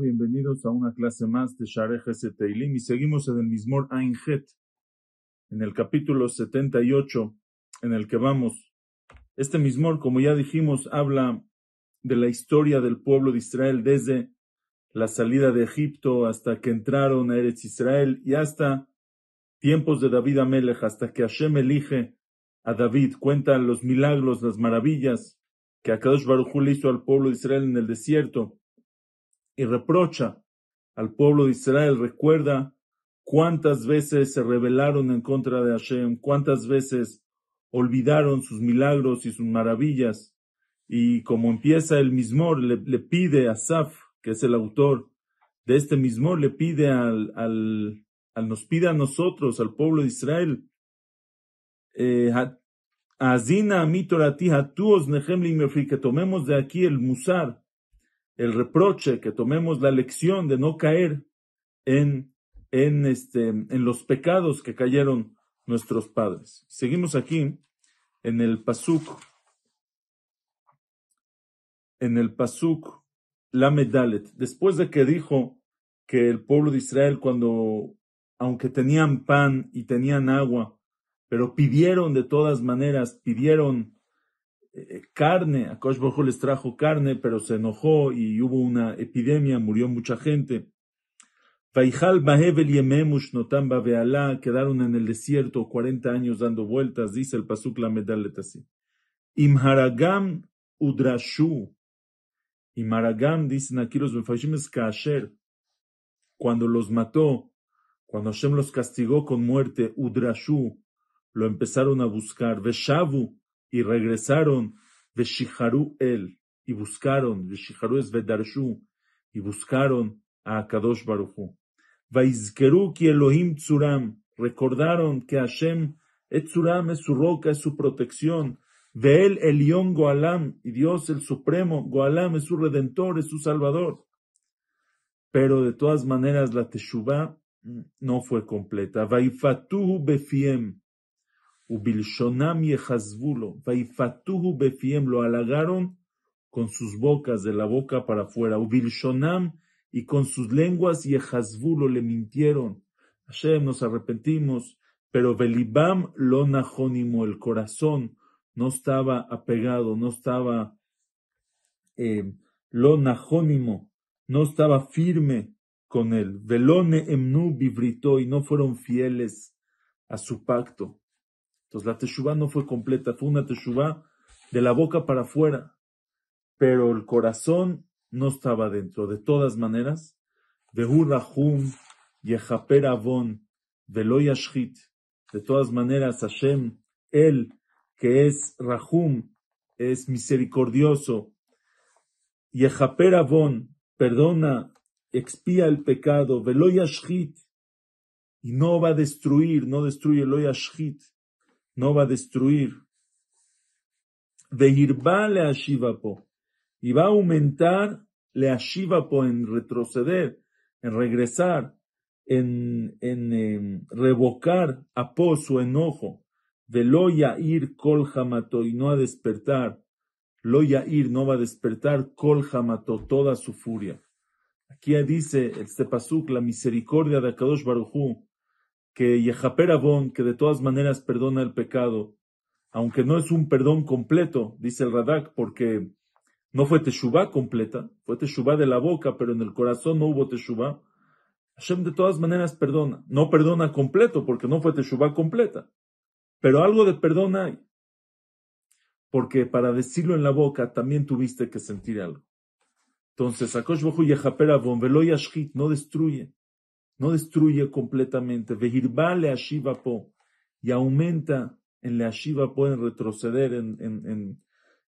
Bienvenidos a una clase más de Shareh Teilim y seguimos en el Mismor Ainhet, en el capítulo 78 en el que vamos. Este Mismor, como ya dijimos, habla de la historia del pueblo de Israel desde la salida de Egipto hasta que entraron a Eretz Israel y hasta tiempos de David Amelech, hasta que Hashem elige a David, cuenta los milagros, las maravillas que Akadosh Baruj le hizo al pueblo de Israel en el desierto y reprocha al pueblo de Israel, recuerda cuántas veces se rebelaron en contra de Hashem, cuántas veces olvidaron sus milagros y sus maravillas. Y como empieza el mismor, le, pide a Saf, que es el autor de este mismor, le pide al, al, al, nos pide a nosotros, al pueblo de Israel, eh, Azina hatuos que tomemos de aquí el musar, el reproche, que tomemos la lección de no caer en, en, este, en los pecados que cayeron nuestros padres. Seguimos aquí en el Pasuk, en el Pasuk la Medalet, después de que dijo que el pueblo de Israel cuando, aunque tenían pan y tenían agua, pero pidieron de todas maneras, pidieron carne, a Kosh les trajo carne, pero se enojó y hubo una epidemia, murió mucha gente. Y Yememush Notam quedaron en el desierto 40 años dando vueltas, dice el Pasuk la Medalet así. Imharagam Udrashu. Imharagam, dicen aquí los Mefashim es Kasher. Cuando los mató, cuando Hashem los castigó con muerte, Udrashu, lo empezaron a buscar. Veshavu, y regresaron de Shiharu el, y buscaron, de Shiharu es Vedarshu, y buscaron a Kadosh Baruchu. Vaizkeru ki Elohim Tzuram, recordaron que Hashem Etzuram es su roca, es su protección. Ve él Elión Goalam, y Dios el Supremo, Goalam es su redentor, es su salvador. Pero de todas maneras la Teshuvah no fue completa. Vaifatuhu befiem, Ubilshonam yehazvulo, vaifatuhu befiem, lo halagaron con sus bocas, de la boca para afuera. Ubilshonam, y con sus lenguas yehazvulo le mintieron. Hashem, nos arrepentimos, pero Belibam lo najónimo, el corazón no estaba apegado, no estaba eh, lo najónimo, no estaba firme con él. Velone emnu bivrito, y no fueron fieles a su pacto. Entonces la teshuva no fue completa, fue una teshuva de la boca para afuera, pero el corazón no estaba dentro. De todas maneras, Vehu Rahum Yehaper Avon Veloyashchit. De todas maneras, Hashem, Él que es Rahum, es misericordioso. Yehaper Avon, perdona, expía el pecado. Veloyashchit. Y no va a destruir, no destruye Loyashchit no va a destruir. Vehirba le ashivapo. Y va a aumentar le ashivapo en retroceder, en regresar, en, en em, revocar a su enojo. De lo ir kol jamato y no a despertar. Lo ir no va a despertar kol jamato toda su furia. Aquí dice este pasuk la misericordia de Akadosh Baruchu que Yehaper que de todas maneras perdona el pecado, aunque no es un perdón completo, dice el Radak, porque no fue Teshuvah completa, fue Teshuvah de la boca, pero en el corazón no hubo Teshuvah. Hashem de todas maneras perdona, no perdona completo, porque no fue Teshuvah completa, pero algo de perdón hay, porque para decirlo en la boca también tuviste que sentir algo. Entonces, Akosh Bohu Yehaper Avon, no destruye no destruye completamente. Vehirba le po y aumenta en le po en retroceder, en, en,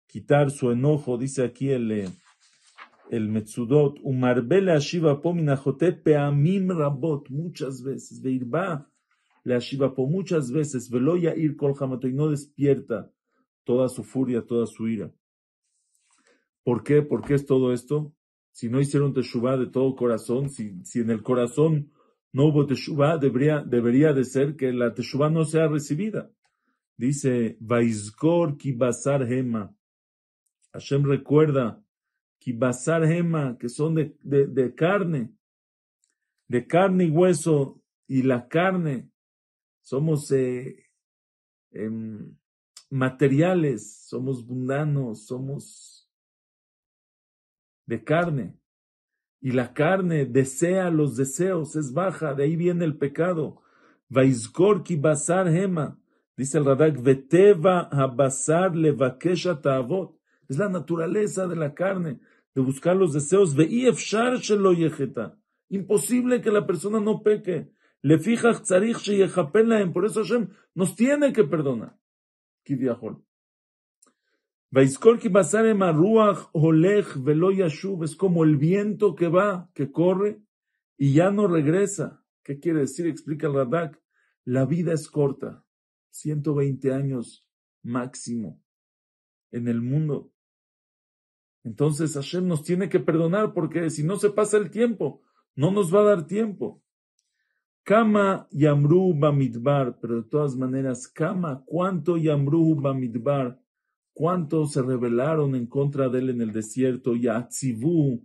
quitar su enojo, dice aquí el, eh, el Metzudot, umarbe le po peamim rabot, muchas veces, Vehirba le po muchas veces, veloya ir kol y no despierta toda su furia, toda su ira. ¿Por qué? ¿Por qué es todo esto? Si no hicieron teshuvah de todo corazón, si, si en el corazón no hubo teshuva, debería, debería de ser que la teshuva no sea recibida. Dice, Vaizkor ki basar hema. Hashem recuerda kibasar hema, que son de, de, carne, de carne y hueso, y la carne, somos eh, em, materiales, somos mundanos, somos de carne. Y la carne desea los deseos, es baja, de ahí viene el pecado. Vaizkor ki basar hema. Dice el Radak, veteva habasar levakesha ta'avot. Es la naturaleza de la carne, de buscar los deseos. Ve'iefshar shelo yecheta. Imposible que la persona no peque. Le fijach tzarich Por eso Hashem nos tiene que perdonar. Kiviahol. Vaiskol ki basar ruach olech velo yashuv. Es como el viento que va, que corre y ya no regresa. ¿Qué quiere decir? Explica el Radak. La vida es corta. 120 años máximo en el mundo. Entonces Hashem nos tiene que perdonar porque si no se pasa el tiempo, no nos va a dar tiempo. Kama Yamru Bamidbar, pero de todas maneras, Kama, ¿cuánto Yamru Bamidbar? ¿Cuánto se rebelaron en contra de él en el desierto? Yatzivu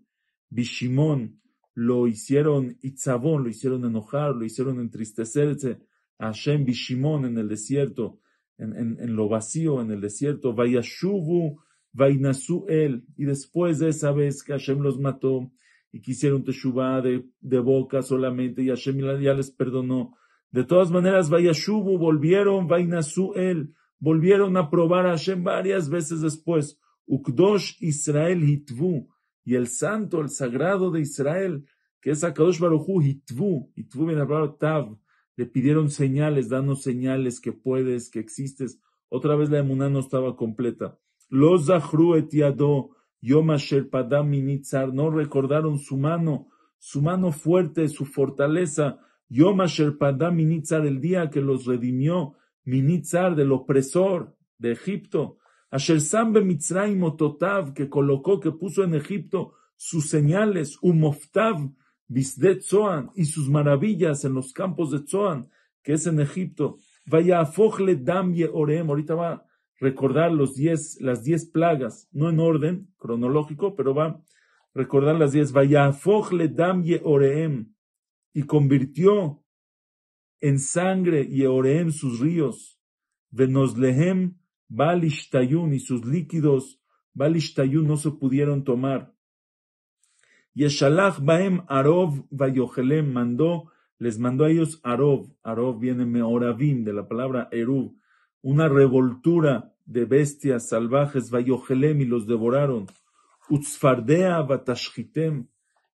Bishimon, lo hicieron Itzavón, lo hicieron enojar, lo hicieron entristecerse. Hashem Bishimon en el desierto, en, en, lo vacío, en el desierto, Vayashuvu, Vainasu él, y después de esa vez que Hashem los mató y quisieron Teshuvah de, de boca solamente, y Hashem ya les perdonó. De todas maneras, Vayashuvu volvieron, Vainasu él, volvieron a probar a Hashem varias veces después. Ukdosh Israel Hitvu, y el santo, el sagrado de Israel, que es Akadosh Baruchu Hitvu, Hitvu viene a Tav, le pidieron señales, danos señales que puedes, que existes. Otra vez la emuná no estaba completa. Los Zahru etiado, Yom Padam Minitzar, no recordaron su mano, su mano fuerte, su fortaleza. Yom Padam Minitzar, el día que los redimió, Minitzar, del opresor de Egipto. Asher Sambe Mitzrayim Ototav, que colocó, que puso en Egipto sus señales, Umoftav, Bisdet Zoan y sus maravillas en los campos de Zoan, que es en Egipto. Vaya a dam orem. Ahorita va a recordar los diez, las diez plagas, no en orden cronológico, pero va a recordar las diez. Vaya a dam orem. Y convirtió en sangre y orem sus ríos. Venoslehem Balishtayun y sus líquidos Balishtayun no se pudieron tomar. Yeshalach Baem Arov Vayohelem mandó, les mandó a ellos Arov. Arov viene Meoravim, de la palabra Eruv, una revoltura de bestias salvajes, Vayohelem, y los devoraron. Utzfardea Batashchitem,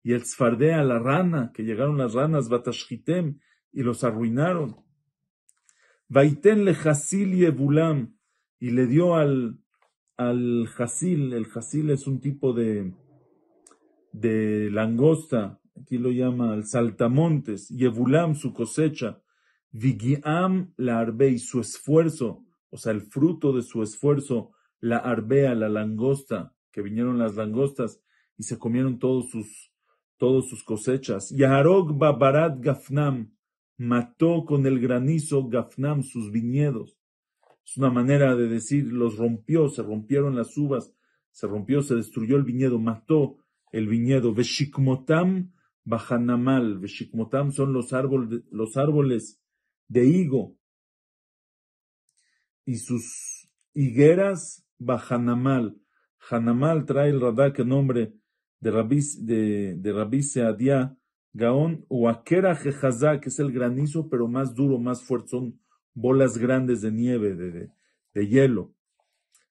y el Tzfardea, la rana, que llegaron las ranas, Batashchitem, y los arruinaron. Vaiten le Hasil Yevulam, y le dio al, al Hasil, el Hasil es un tipo de, de langosta, aquí lo llama el saltamontes, Yevulam su cosecha, Vigiam la arbe y su esfuerzo, o sea, el fruto de su esfuerzo, la arbea, la langosta, que vinieron las langostas y se comieron todos sus, todos sus cosechas. Yaharog Babarat Gafnam, mató con el granizo Gafnam sus viñedos. Es una manera de decir, los rompió, se rompieron las uvas, se rompió, se destruyó el viñedo, mató el viñedo. Veshikmotam bajanamal. Veshikmotam son los árboles, los árboles de higo. Y sus higueras bajanamal. Hanamal trae el radak el nombre de Rabbi, de, de Gaón, o Akera Jejazá, que es el granizo, pero más duro, más fuerte, son bolas grandes de nieve, de, de, de hielo.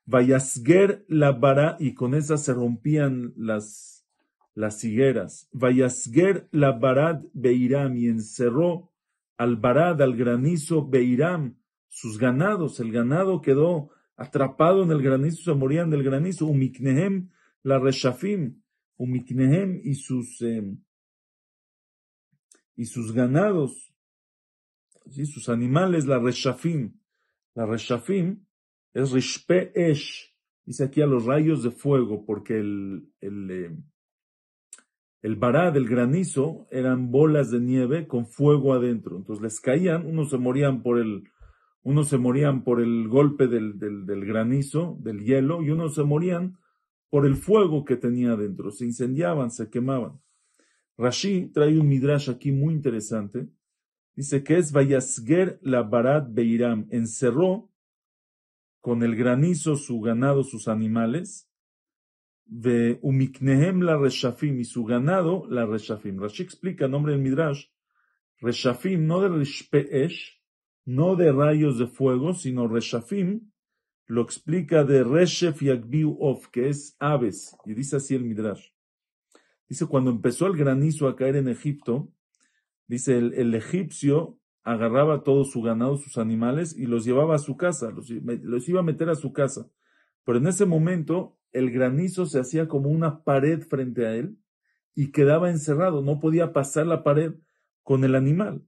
Vayasger la vara, y con esas se rompían las, las higueras. Vayasger la Barad Beiram y encerró al Barad, al granizo Beiram, sus ganados. El ganado quedó atrapado en el granizo, se morían del granizo. Umiknehem la Reshafim, Umiknehem y sus, em, y sus ganados, ¿sí? sus animales, la Reshafim. La Reshafim es Rishpe Esh, dice aquí a los rayos de fuego, porque el, el em, el bará del granizo eran bolas de nieve con fuego adentro. Entonces les caían, unos se morían por el, unos se morían por el golpe del, del, granizo, del hielo, y unos se morían por el fuego que tenía dentro. Se incendiaban, se quemaban. Rashi trae un midrash aquí muy interesante. Dice que es Vayasger la Barat Beiram. Encerró con el granizo su ganado, sus animales. De Umiknehem la Reshafim y su ganado la Reshafim. Rashi explica el nombre del midrash. Reshafim, no de Rishpeesh, no de rayos de fuego, sino Reshafim, lo explica de Reshef Yagbiu Of, que es aves. Y dice así el midrash. Dice, cuando empezó el granizo a caer en Egipto, dice, el, egipcio agarraba todo su ganado, sus animales, y los llevaba a su casa, los, iba a meter a su casa. Pero en ese momento, el granizo se hacía como una pared frente a él y quedaba encerrado, no podía pasar la pared con el animal.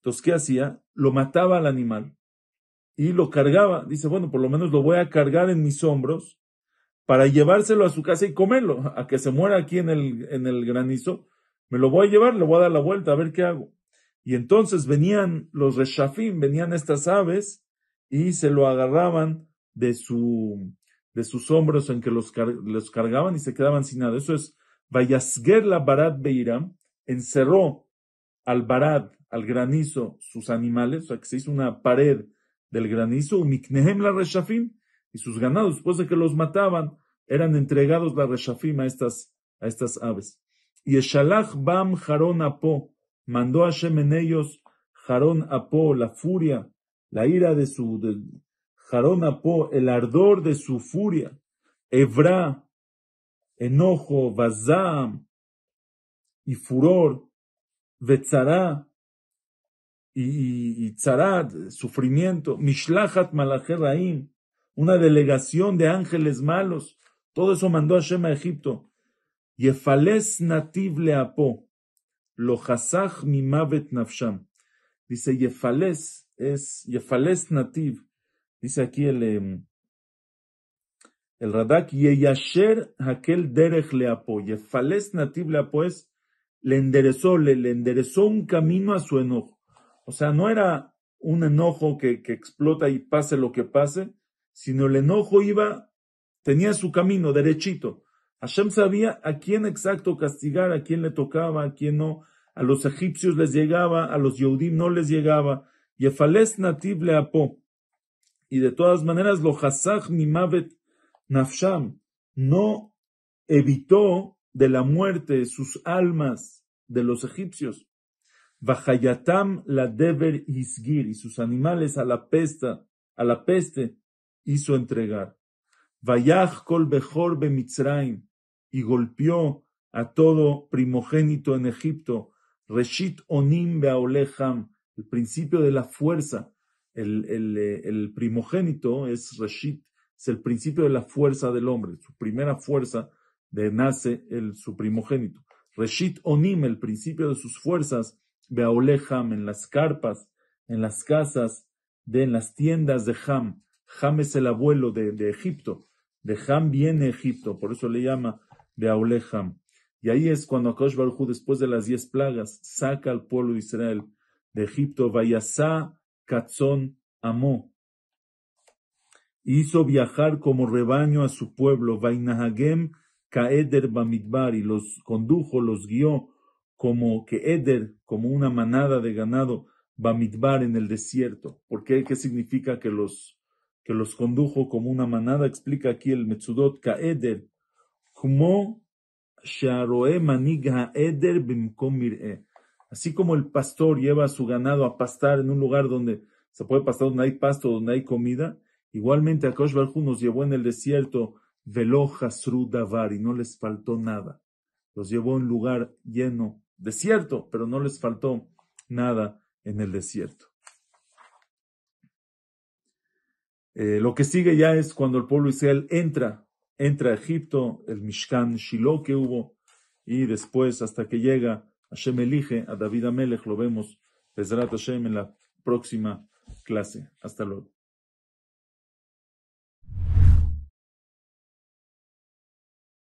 Entonces, ¿qué hacía? Lo mataba al animal y lo cargaba. Dice, bueno, por lo menos lo voy a cargar en mis hombros para llevárselo a su casa y comerlo, a que se muera aquí en el, en el granizo, me lo voy a llevar, le voy a dar la vuelta, a ver qué hago. Y entonces venían los reshafim, venían estas aves y se lo agarraban de, su, de sus hombros en que los, los cargaban y se quedaban sin nada. Eso es, Vayasger la Barat Beiram, encerró al Barat, al granizo, sus animales, o sea que se hizo una pared del granizo, Miknehem la Reshafim, y sus ganados, después de que los mataban, eran entregados la reshafim a estas, a estas aves. Y Eshalach Bam Jarón Apo, mandó a Hashem en ellos Jarón Apo, la furia, la ira de su, Jarón Apo, el ardor de su furia, Evra, enojo, Vazam, y furor, Vetzara, y, y, sufrimiento, Mishlachat Malacheraim, una delegación de ángeles malos. Todo eso mandó a Shema a Egipto. Yefales nativ leapo, lo hasach mimavet nafsham. Dice Yefales, es Yefales nativ. Dice aquí el, em, el Radak, Yeyasher hakel derech leapo. Yefales nativ leapo es, le enderezó, le, le enderezó un camino a su enojo. O sea, no era un enojo que, que explota y pase lo que pase, sino el enojo iba, tenía su camino derechito. Hashem sabía a quién exacto castigar, a quién le tocaba, a quién no. A los egipcios les llegaba, a los Yehudim no les llegaba. Yefales nativ le apó. Y de todas maneras, lo hasach mimavet nafsham no evitó de la muerte sus almas de los egipcios. Vahayatam la deber isgir y sus animales a la peste, a la peste hizo entregar. Vayach kol bechor bemitzraim, y golpeó a todo primogénito en Egipto. Reshit onim beaoleham, el principio de la fuerza. El, el, el, primogénito es Reshit, es el principio de la fuerza del hombre, su primera fuerza de nace el, su primogénito. Reshit onim, el principio de sus fuerzas, beaoleham, en las carpas, en las casas, de, en las tiendas de Ham. Ham es el abuelo de, de Egipto. De Ham viene Egipto, por eso le llama de Aule Ham. Y ahí es cuando Akash Baruj después de las diez plagas, saca al pueblo de Israel de Egipto. Vayasá Katzón amó. Hizo viajar como rebaño a su pueblo. Vainahagem Kaeder Bamidbar. Y los condujo, los guió como que Eder, como una manada de ganado. Bamidbar en el desierto. ¿Por qué? ¿Qué significa que los que los condujo como una manada, explica aquí el Metzudot Kaeder, como Así como el pastor lleva a su ganado a pastar en un lugar donde se puede pastar, donde hay pasto, donde hay comida, igualmente Akosh Barhu nos llevó en el desierto Velo Davar y no les faltó nada. Los llevó a un lugar lleno, desierto, pero no les faltó nada en el desierto. Eh, lo que sigue ya es cuando el pueblo Israel entra, entra a Egipto, el Mishkan Shiloh que hubo, y después hasta que llega Hashem elige a David Amelech, lo vemos, Bezrat Hashem en la próxima clase. Hasta luego.